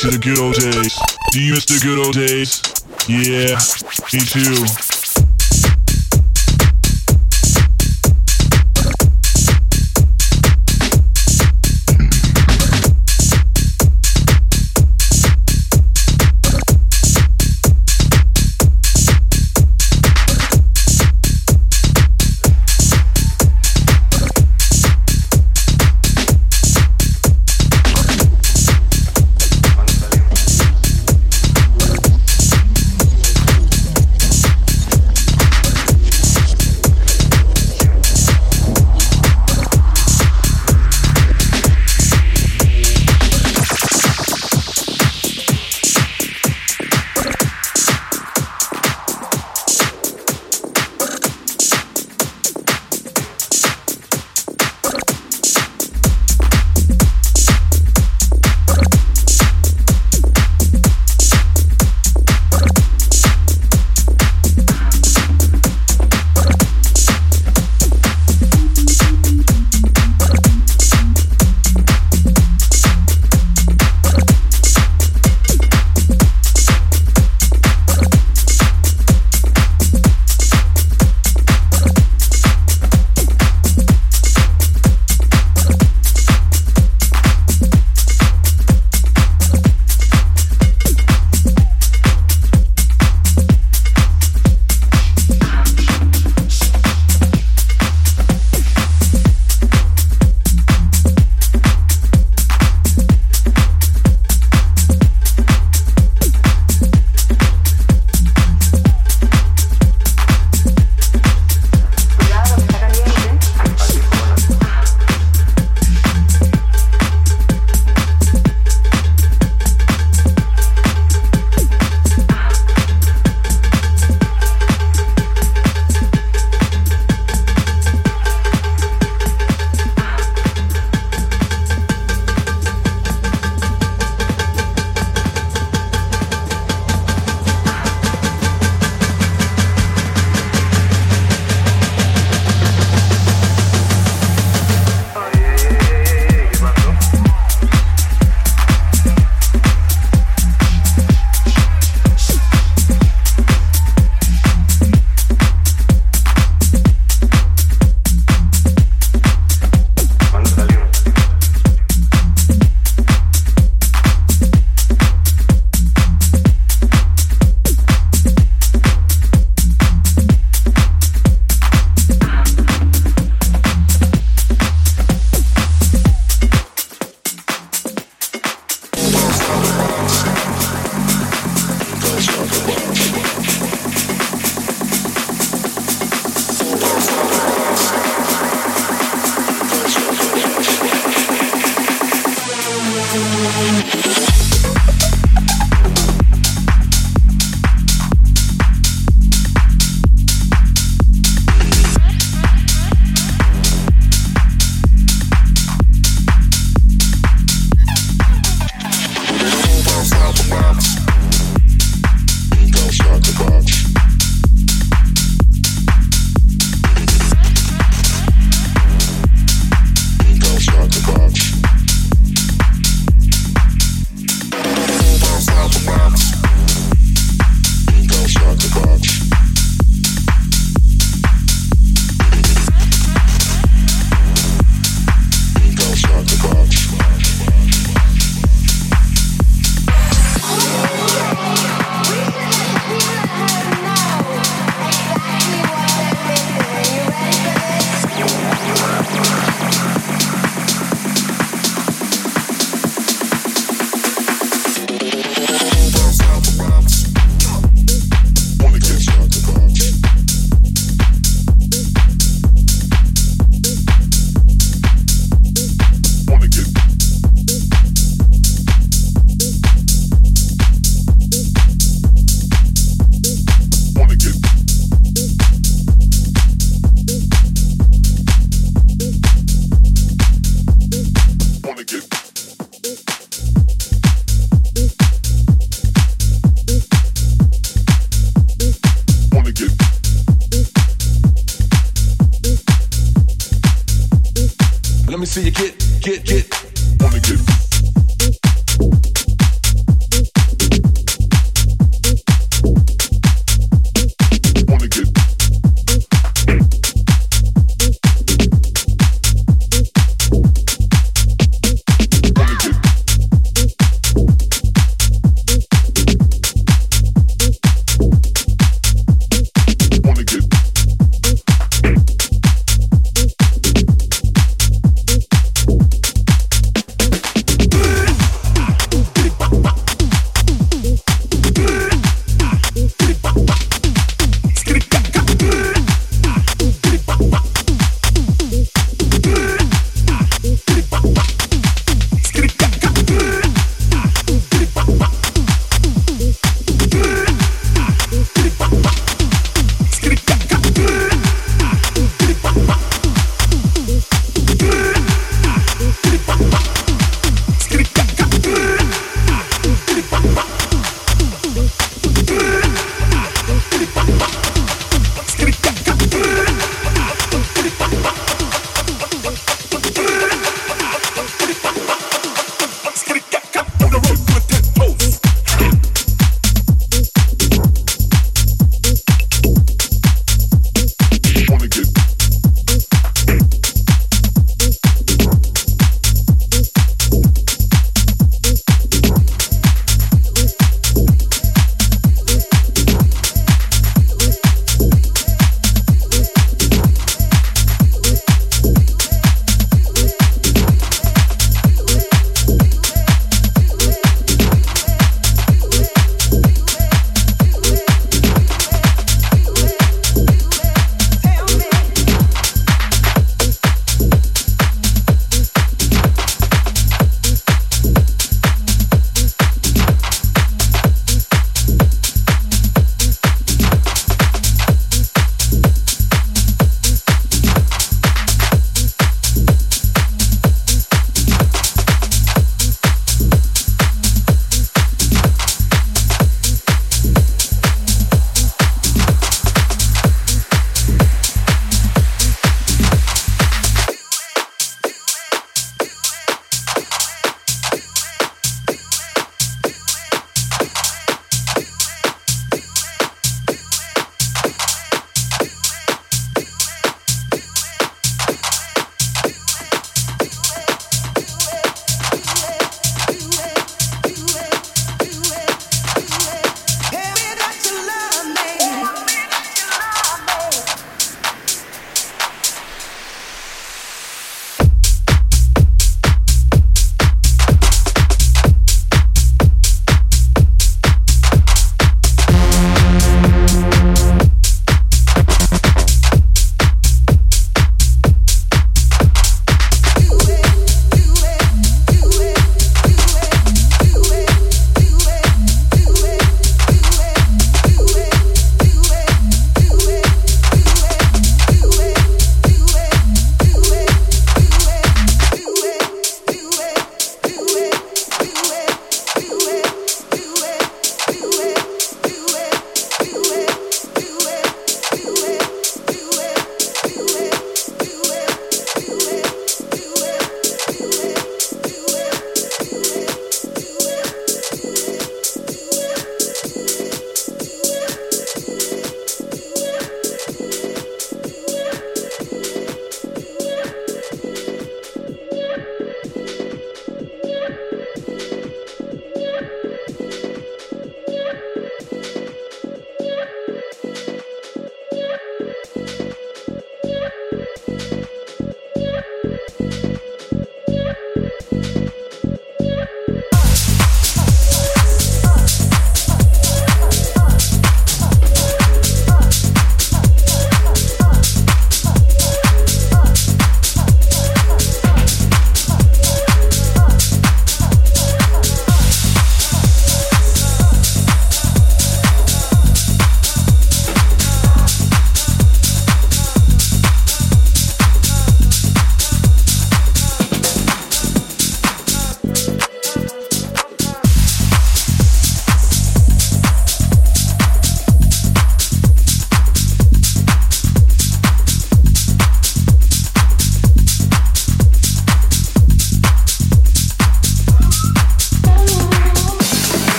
to the good old days. Do you miss the good old days? Yeah, me too.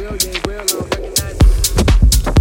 real, you ain't real, no, recognize